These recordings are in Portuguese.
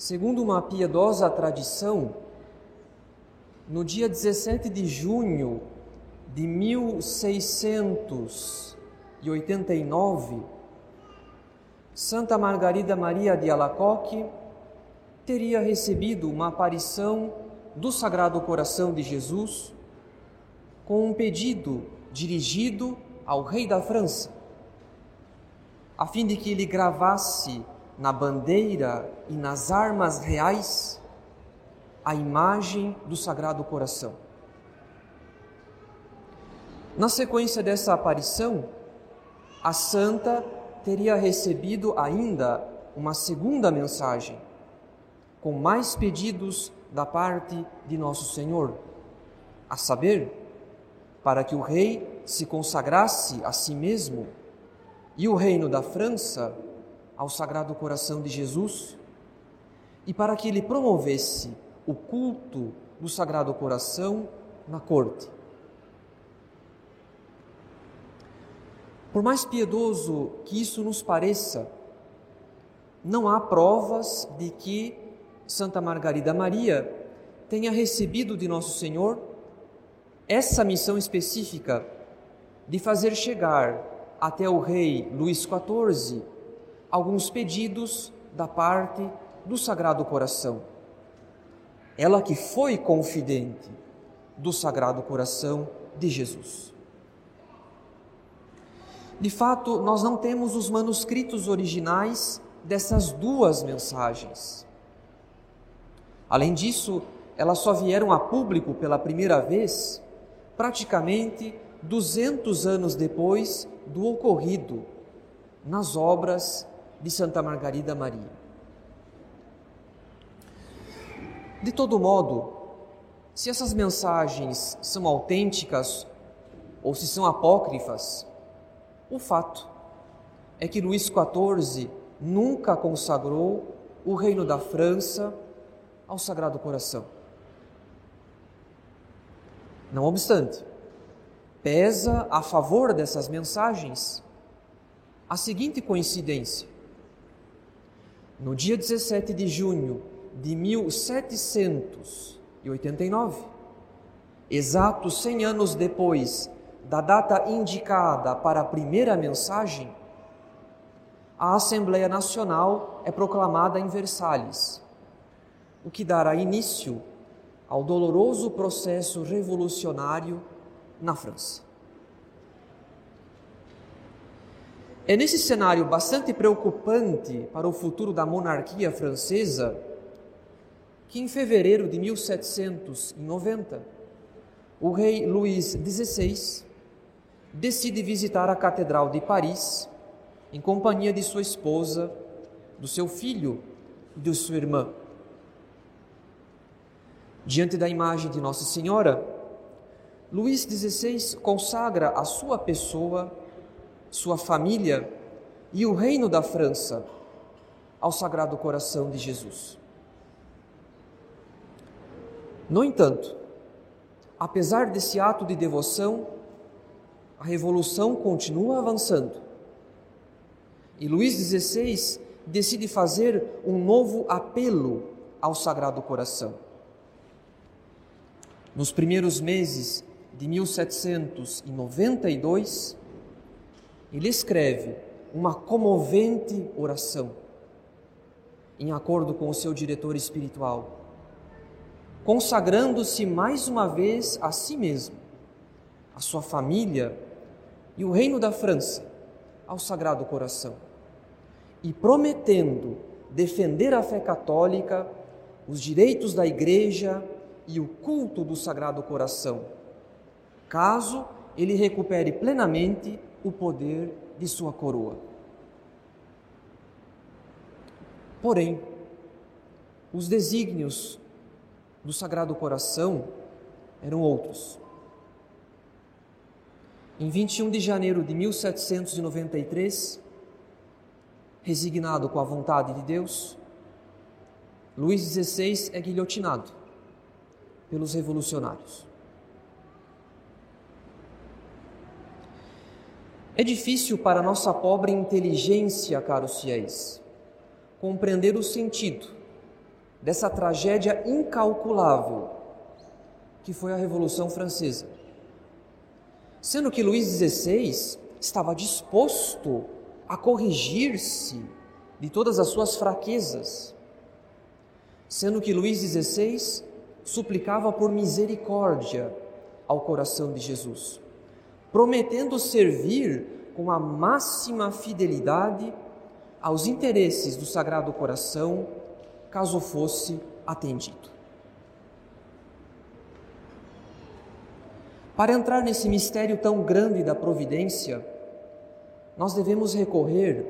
segundo uma piedosa tradição, no dia 17 de junho de 1689, Santa Margarida Maria de Alacoque teria recebido uma aparição do Sagrado Coração de Jesus com um pedido dirigido ao rei da França, a fim de que ele gravasse na bandeira e nas armas reais a imagem do Sagrado Coração. Na sequência dessa aparição, a santa teria recebido ainda uma segunda mensagem, com mais pedidos da parte de Nosso Senhor, a saber, para que o rei se consagrasse a si mesmo e o reino da França ao Sagrado Coração de Jesus, e para que ele promovesse o culto do Sagrado Coração na corte. Por mais piedoso que isso nos pareça, não há provas de que Santa Margarida Maria tenha recebido de Nosso Senhor essa missão específica de fazer chegar até o rei Luís XIV alguns pedidos da parte do Sagrado Coração. Ela que foi confidente do Sagrado Coração de Jesus. De fato, nós não temos os manuscritos originais dessas duas mensagens. Além disso, elas só vieram a público pela primeira vez praticamente 200 anos depois do ocorrido nas obras de Santa Margarida Maria. De todo modo, se essas mensagens são autênticas ou se são apócrifas, o fato é que Luís XIV nunca consagrou o reino da França ao Sagrado Coração. Não obstante, pesa a favor dessas mensagens a seguinte coincidência. No dia 17 de junho de 1789, exatos 100 anos depois da data indicada para a primeira mensagem, a Assembleia Nacional é proclamada em Versalhes, o que dará início ao doloroso processo revolucionário na França. É nesse cenário bastante preocupante para o futuro da monarquia francesa que, em fevereiro de 1790, o rei Luís XVI decide visitar a Catedral de Paris em companhia de sua esposa, do seu filho e de sua irmã. Diante da imagem de Nossa Senhora, Luís XVI consagra a sua pessoa, sua família e o reino da França ao Sagrado Coração de Jesus. No entanto, apesar desse ato de devoção, a revolução continua avançando. E Luís XVI decide fazer um novo apelo ao Sagrado Coração. Nos primeiros meses de 1792, ele escreve uma comovente oração, em acordo com o seu diretor espiritual, consagrando-se mais uma vez a si mesmo, a sua família e o reino da França ao Sagrado Coração, e prometendo defender a fé católica, os direitos da Igreja e o culto do Sagrado Coração, caso ele recupere plenamente o poder de sua coroa. Porém, os desígnios do Sagrado Coração eram outros. Em 21 de janeiro de 1793, resignado com a vontade de Deus, Luís XVI é guilhotinado pelos revolucionários. É difícil para nossa pobre inteligência, caros fiéis, compreender o sentido dessa tragédia incalculável que foi a Revolução Francesa. Sendo que Luís XVI estava disposto a corrigir-se de todas as suas fraquezas, sendo que Luís XVI suplicava por misericórdia ao coração de Jesus, prometendo servir com a máxima fidelidade aos interesses do Sagrado Coração, caso fosse atendido. Para entrar nesse mistério tão grande da providência, nós devemos recorrer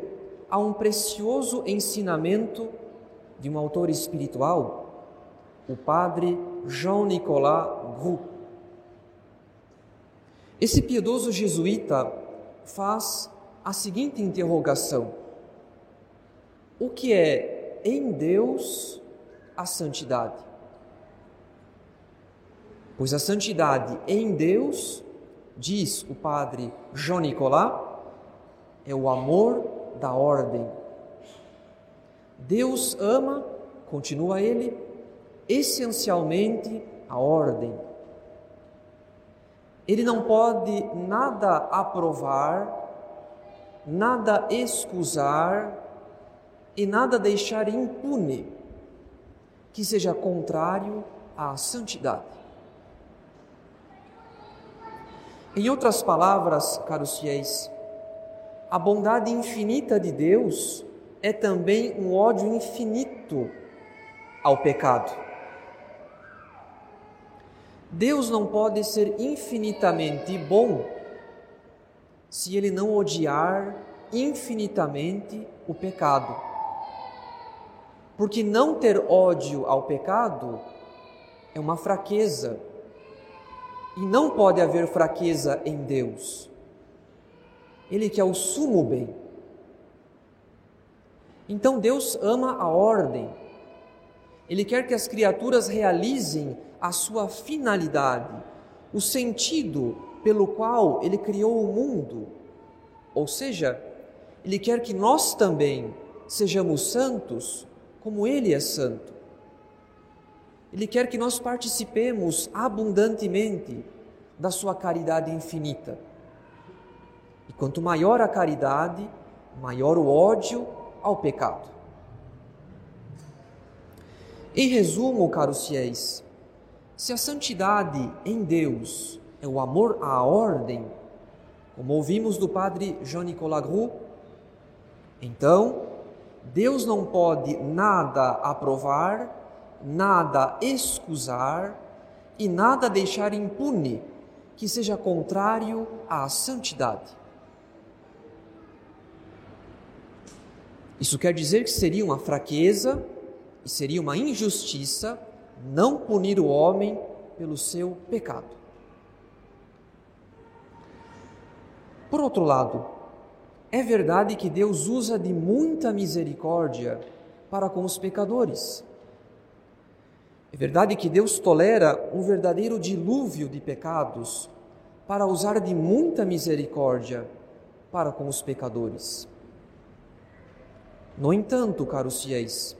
a um precioso ensinamento de um autor espiritual, o padre Jean-Nicolas Groux. Esse piedoso jesuíta faz a seguinte interrogação: O que é em Deus a santidade? Pois a santidade em Deus, diz o padre João Nicolás, é o amor da ordem. Deus ama, continua ele, essencialmente a ordem. Ele não pode nada aprovar, nada excusar e nada deixar impune que seja contrário à santidade. Em outras palavras, caros fiéis, a bondade infinita de Deus é também um ódio infinito ao pecado. Deus não pode ser infinitamente bom se ele não odiar infinitamente o pecado. Porque não ter ódio ao pecado é uma fraqueza e não pode haver fraqueza em Deus. Ele que é o sumo bem. Então Deus ama a ordem. Ele quer que as criaturas realizem a sua finalidade, o sentido pelo qual ele criou o mundo. Ou seja, ele quer que nós também sejamos santos como ele é santo. Ele quer que nós participemos abundantemente da sua caridade infinita. E quanto maior a caridade, maior o ódio ao pecado. Em resumo, caros fiéis, se a santidade em Deus é o amor à ordem, como ouvimos do padre Jean-Nicolas Groux, então Deus não pode nada aprovar nada excusar e nada deixar impune que seja contrário à santidade. Isso quer dizer que seria uma fraqueza e seria uma injustiça não punir o homem pelo seu pecado. Por outro lado, é verdade que Deus usa de muita misericórdia para com os pecadores. É verdade que Deus tolera um verdadeiro dilúvio de pecados para usar de muita misericórdia para com os pecadores. No entanto, caros fiéis,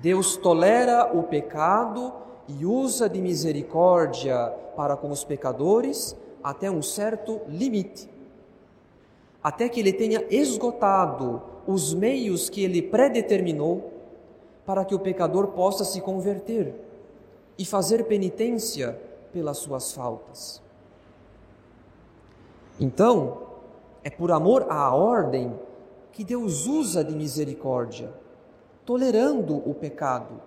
Deus tolera o pecado e usa de misericórdia para com os pecadores até um certo limite. Até que ele tenha esgotado os meios que ele predeterminou para que o pecador possa se converter e fazer penitência pelas suas faltas. Então, é por amor à ordem que Deus usa de misericórdia, tolerando o pecado,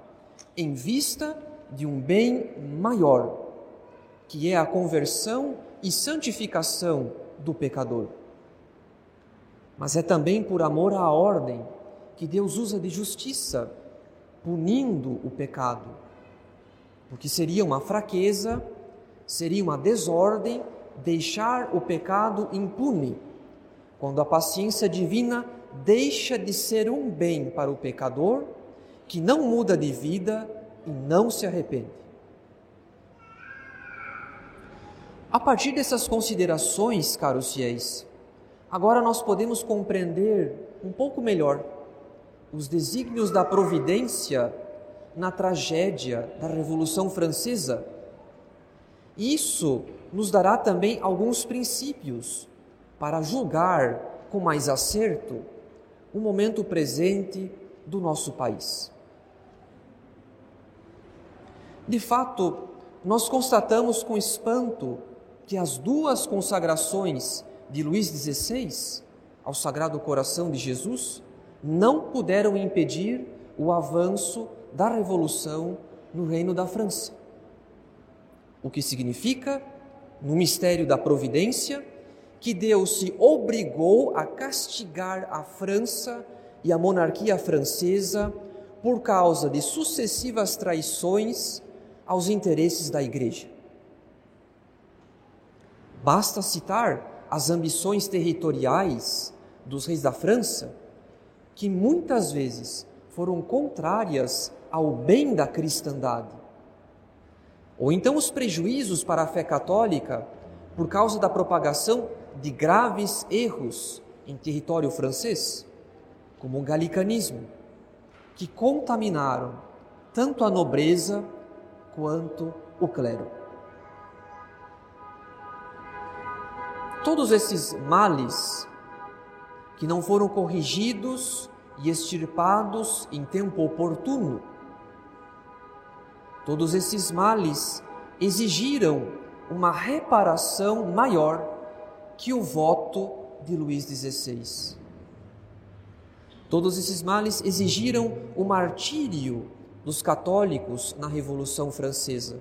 em vista de um bem maior, que é a conversão e santificação do pecador. Mas é também por amor à ordem que Deus usa de justiça punindo o pecado, porque seria uma fraqueza, seria uma desordem deixar o pecado impune, quando a paciência divina deixa de ser um bem para o pecador que não muda de vida e não se arrepende. A partir dessas considerações, caros fiéis, agora nós podemos compreender um pouco melhor os desígnios da providência na tragédia da Revolução Francesa. Isso nos dará também alguns princípios para julgar com mais acerto o momento presente do nosso país. De fato, nós constatamos com espanto que as duas consagrações de Luís XVI ao Sagrado Coração de Jesus não puderam impedir o avanço da revolução no Reino da França. O que significa, no mistério da providência, que Deus se obrigou a castigar a França e a monarquia francesa por causa de sucessivas traições aos interesses da Igreja. Basta citar as ambições territoriais dos reis da França, que muitas vezes foram contrárias ao bem da cristandade. Ou então os prejuízos para a fé católica por causa da propagação de graves erros em território francês, como o galicanismo, que contaminaram tanto a nobreza quanto o clero. Todos esses males que não foram corrigidos e extirpados em tempo oportuno, todos esses males exigiram uma reparação maior que o voto de Luís XVI. Todos esses males exigiram o martírio dos católicos na Revolução Francesa.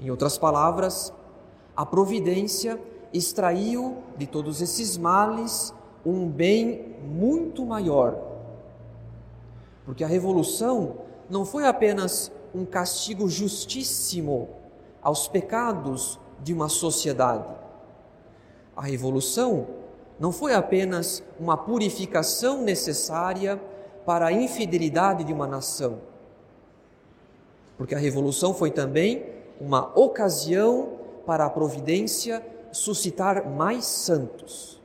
Em outras palavras, a providência extraiu de todos esses males um bem muito maior. Porque a revolução não foi apenas um castigo justíssimo aos pecados de uma sociedade. A revolução não foi apenas uma purificação necessária para a infidelidade de uma nação, porque a revolução foi também uma ocasião para a providência suscitar mais santos,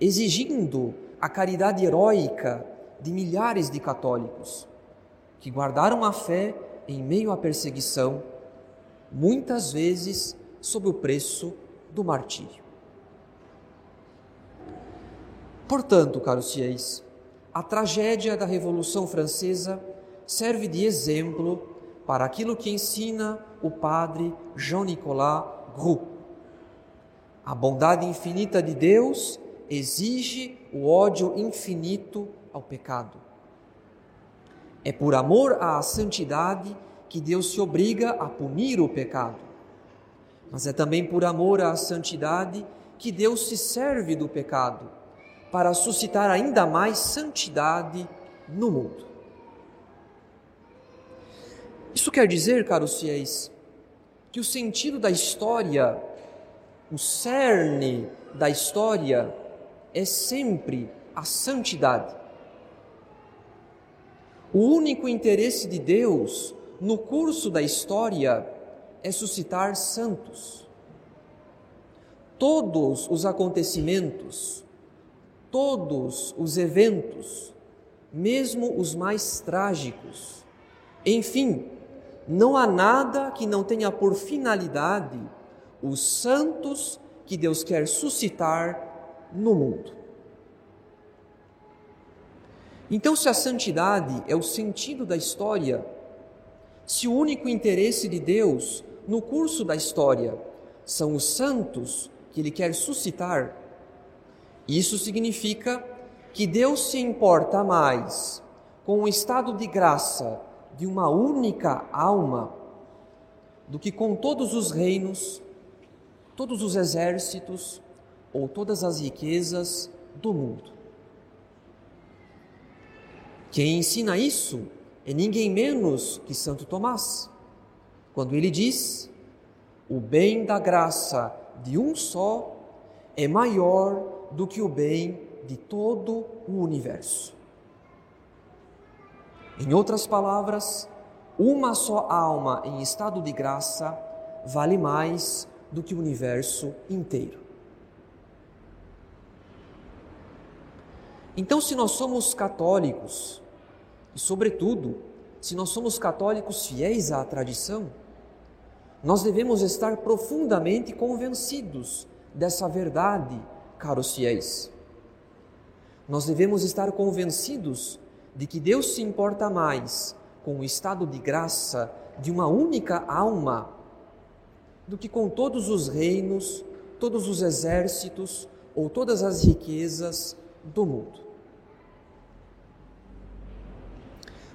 exigindo a caridade heróica de milhares de católicos que guardaram a fé em meio à perseguição, muitas vezes sob o preço do martírio. Portanto, caros fiéis, a tragédia da Revolução Francesa serve de exemplo para aquilo que ensina o padre Jean-Nicolas Groux. A bondade infinita de Deus exige o ódio infinito ao pecado. É por amor à santidade que Deus se obriga a punir o pecado. Mas é também por amor à santidade que Deus se serve do pecado para suscitar ainda mais santidade no mundo. Isso quer dizer, caros fiéis, que o sentido da história, o cerne da história, é sempre a santidade. O único interesse de Deus no curso da história é suscitar santos. Todos os acontecimentos, todos os eventos, mesmo os mais trágicos. Enfim, não há nada que não tenha por finalidade os santos que Deus quer suscitar no mundo. Então, se a santidade é o sentido da história, se o único interesse de Deus no curso da história são os santos que Ele quer suscitar, isso significa que Deus se importa mais com o estado de graça de uma única alma do que com todos os reinos, todos os exércitos ou todas as riquezas do mundo. Quem ensina isso é ninguém menos que Santo Tomás, quando ele diz: o bem da graça de um só é maior do que o bem de todo o universo. Em outras palavras, uma só alma em estado de graça vale mais do que o universo inteiro. Então, se nós somos católicos, e sobretudo, se nós somos católicos fiéis à tradição, nós devemos estar profundamente convencidos dessa verdade, caros fiéis. Nós devemos estar convencidos de que Deus se importa mais com o estado de graça de uma única alma do que com todos os reinos, todos os exércitos ou todas as riquezas do mundo.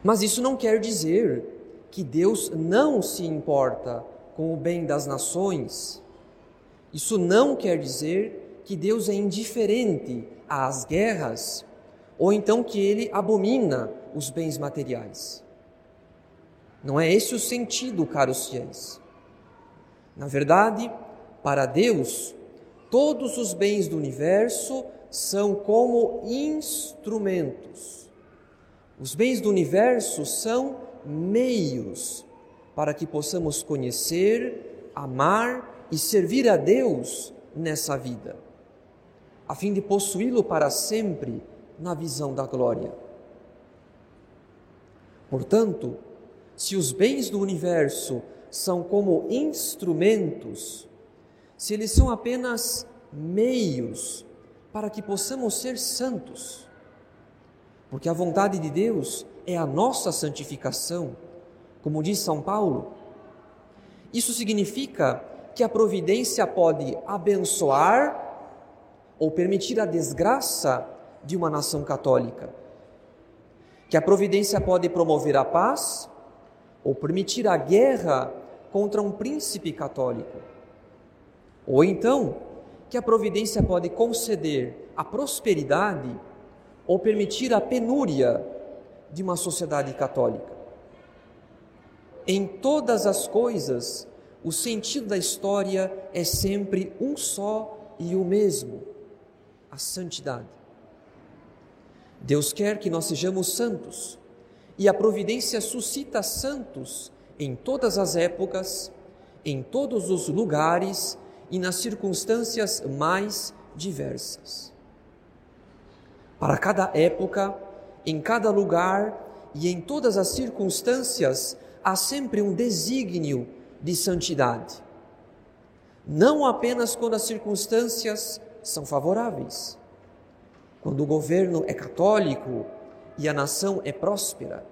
Mas isso não quer dizer que Deus não se importa com o bem das nações. Isso não quer dizer que Deus é indiferente às guerras ou então que ele abomina os bens materiais. Não é esse o sentido, caros fiéis. Na verdade, para Deus, todos os bens do universo são como instrumentos. Os bens do universo são meios para que possamos conhecer, amar e servir a Deus nessa vida, a fim de possuí-lo para sempre na visão da glória. Portanto, se os bens do universo são como instrumentos, se eles são apenas meios para que possamos ser santos, porque a vontade de Deus é a nossa santificação, como diz São Paulo. Isso significa que a providência pode abençoar ou permitir a desgraça de uma nação católica. Que a providência pode promover a paz ou permitir a guerra contra um príncipe católico. Ou então, que a providência pode conceder a prosperidade ou permitir a penúria de uma sociedade católica. Em todas as coisas, o sentido da história é sempre um só e o mesmo: a santidade. Deus quer que nós sejamos santos e a providência suscita santos em todas as épocas, em todos os lugares e nas circunstâncias mais diversas. Para cada época, em cada lugar e em todas as circunstâncias, há sempre um desígnio de santidade. Não apenas quando as circunstâncias são favoráveis, quando o governo é católico e a nação é próspera,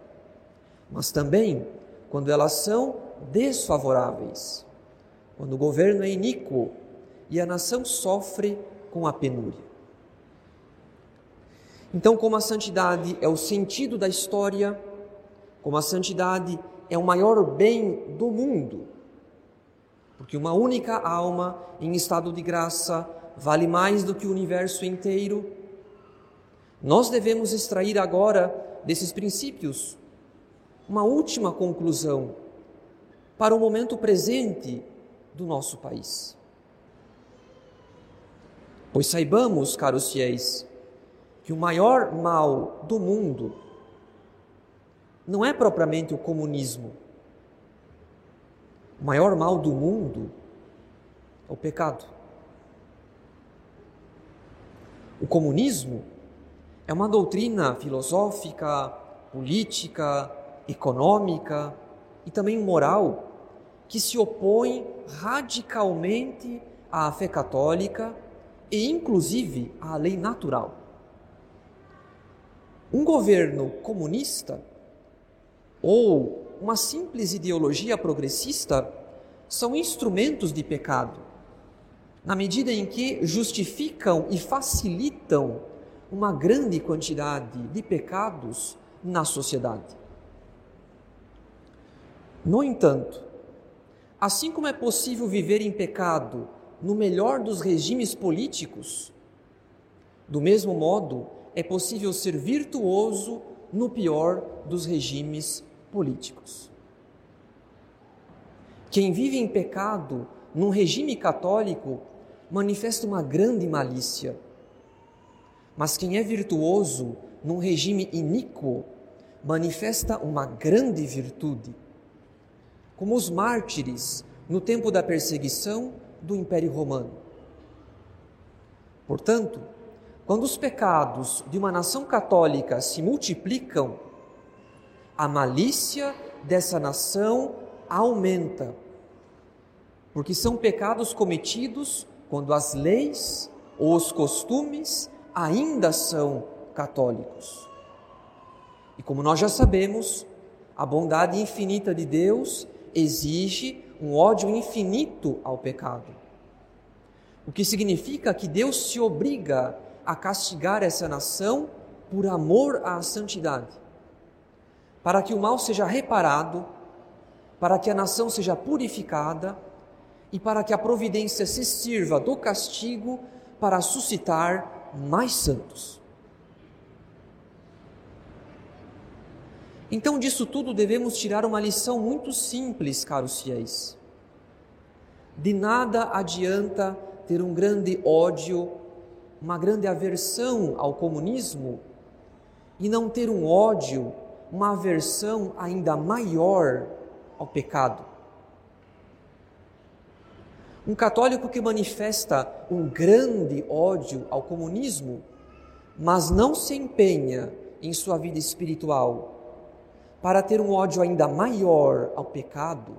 mas também quando elas são desfavoráveis, quando o governo é iníquo e a nação sofre com a penúria. Então, como a santidade é o sentido da história, como a santidade é o maior bem do mundo, porque uma única alma em estado de graça vale mais do que o universo inteiro, nós devemos extrair agora desses princípios uma última conclusão para o momento presente do nosso país. Pois saibamos, caros fiéis, que o maior mal do mundo não é propriamente o comunismo. O maior mal do mundo é o pecado. O comunismo é uma doutrina filosófica, política, econômica e também moral que se opõe radicalmente à fé católica e, inclusive, à lei natural. Um governo comunista ou uma simples ideologia progressista são instrumentos de pecado, na medida em que justificam e facilitam uma grande quantidade de pecados na sociedade. No entanto, assim como é possível viver em pecado no melhor dos regimes políticos, do mesmo modo é possível ser virtuoso no pior dos regimes políticos. Quem vive em pecado num regime católico manifesta uma grande malícia. Mas quem é virtuoso num regime iníquo manifesta uma grande virtude. Como os mártires no tempo da perseguição do Império Romano. Portanto, quando os pecados de uma nação católica se multiplicam, a malícia dessa nação aumenta, porque são pecados cometidos quando as leis ou os costumes ainda são católicos. E como nós já sabemos, a bondade infinita de Deus exige um ódio infinito ao pecado. O que significa que Deus se obriga a castigar essa nação por amor à santidade, para que o mal seja reparado, para que a nação seja purificada e para que a providência se sirva do castigo para suscitar mais santos. Então, disso tudo devemos tirar uma lição muito simples, caros fiéis. De nada adianta ter um grande ódio, uma grande aversão ao comunismo e não ter um ódio, uma aversão ainda maior ao pecado. Um católico que manifesta um grande ódio ao comunismo, mas não se empenha em sua vida espiritual para ter um ódio ainda maior ao pecado,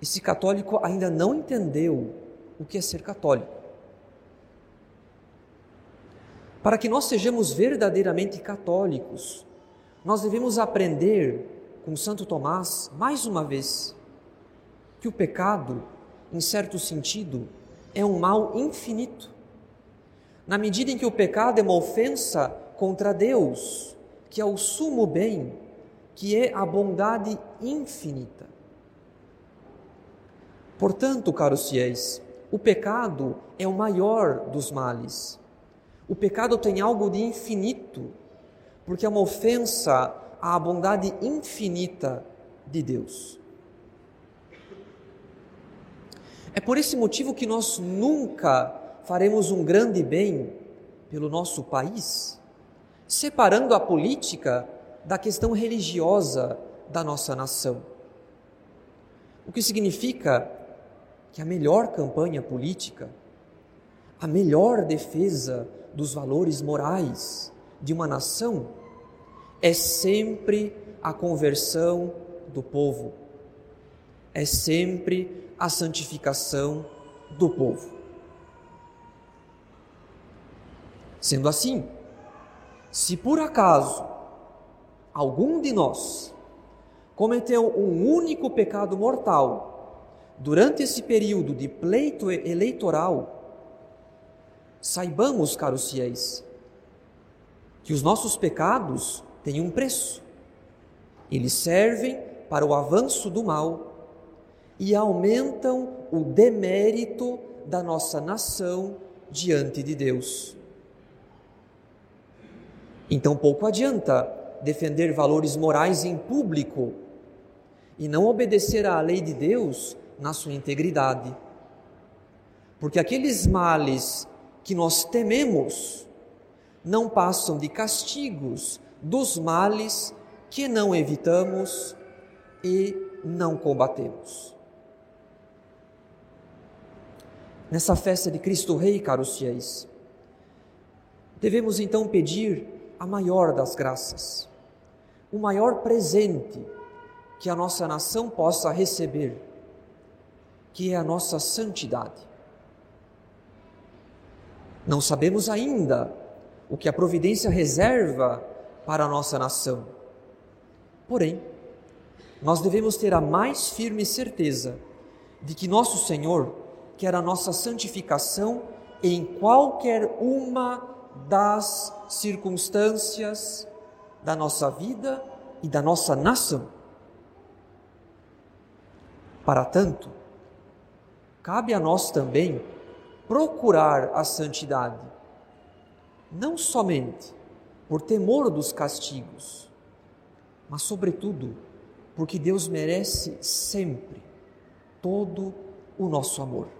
esse católico ainda não entendeu o que é ser católico. Para que nós sejamos verdadeiramente católicos, nós devemos aprender com Santo Tomás, mais uma vez, que o pecado em certo sentido, é um mal infinito. Na medida em que o pecado é uma ofensa contra Deus, que é o sumo bem, que é a bondade infinita. Portanto, caros fiéis, o pecado é o maior dos males. O pecado tem algo de infinito, porque é uma ofensa à bondade infinita de Deus. É por esse motivo que nós nunca faremos um grande bem pelo nosso país, separando a política da questão religiosa da nossa nação. O que significa que a melhor campanha política, a melhor defesa dos valores morais de uma nação é sempre a conversão do povo, é sempre a santificação do povo. Sendo assim, se por acaso algum de nós cometeu um único pecado mortal durante esse período de pleito eleitoral, saibamos, caros fiéis, que os nossos pecados têm um preço. Eles servem para o avanço do mal e aumentam o demérito da nossa nação diante de Deus. Então pouco adianta defender valores morais em público e não obedecer à lei de Deus na sua integridade. Porque aqueles males que nós tememos não passam de castigos dos males que não evitamos e não combatemos. Nessa festa de Cristo Rei, caros fiéis. Devemos então pedir a maior das graças, o maior presente que a nossa nação possa receber, que é a nossa santidade. Não sabemos ainda o que a providência reserva para a nossa nação. Porém, nós devemos ter a mais firme certeza de que nosso Senhor quer a nossa santificação em qualquer uma das circunstâncias da nossa vida e da nossa nação. Para tanto, cabe a nós também procurar a santidade, não somente por temor dos castigos, mas, sobretudo, porque Deus merece sempre todo o nosso amor.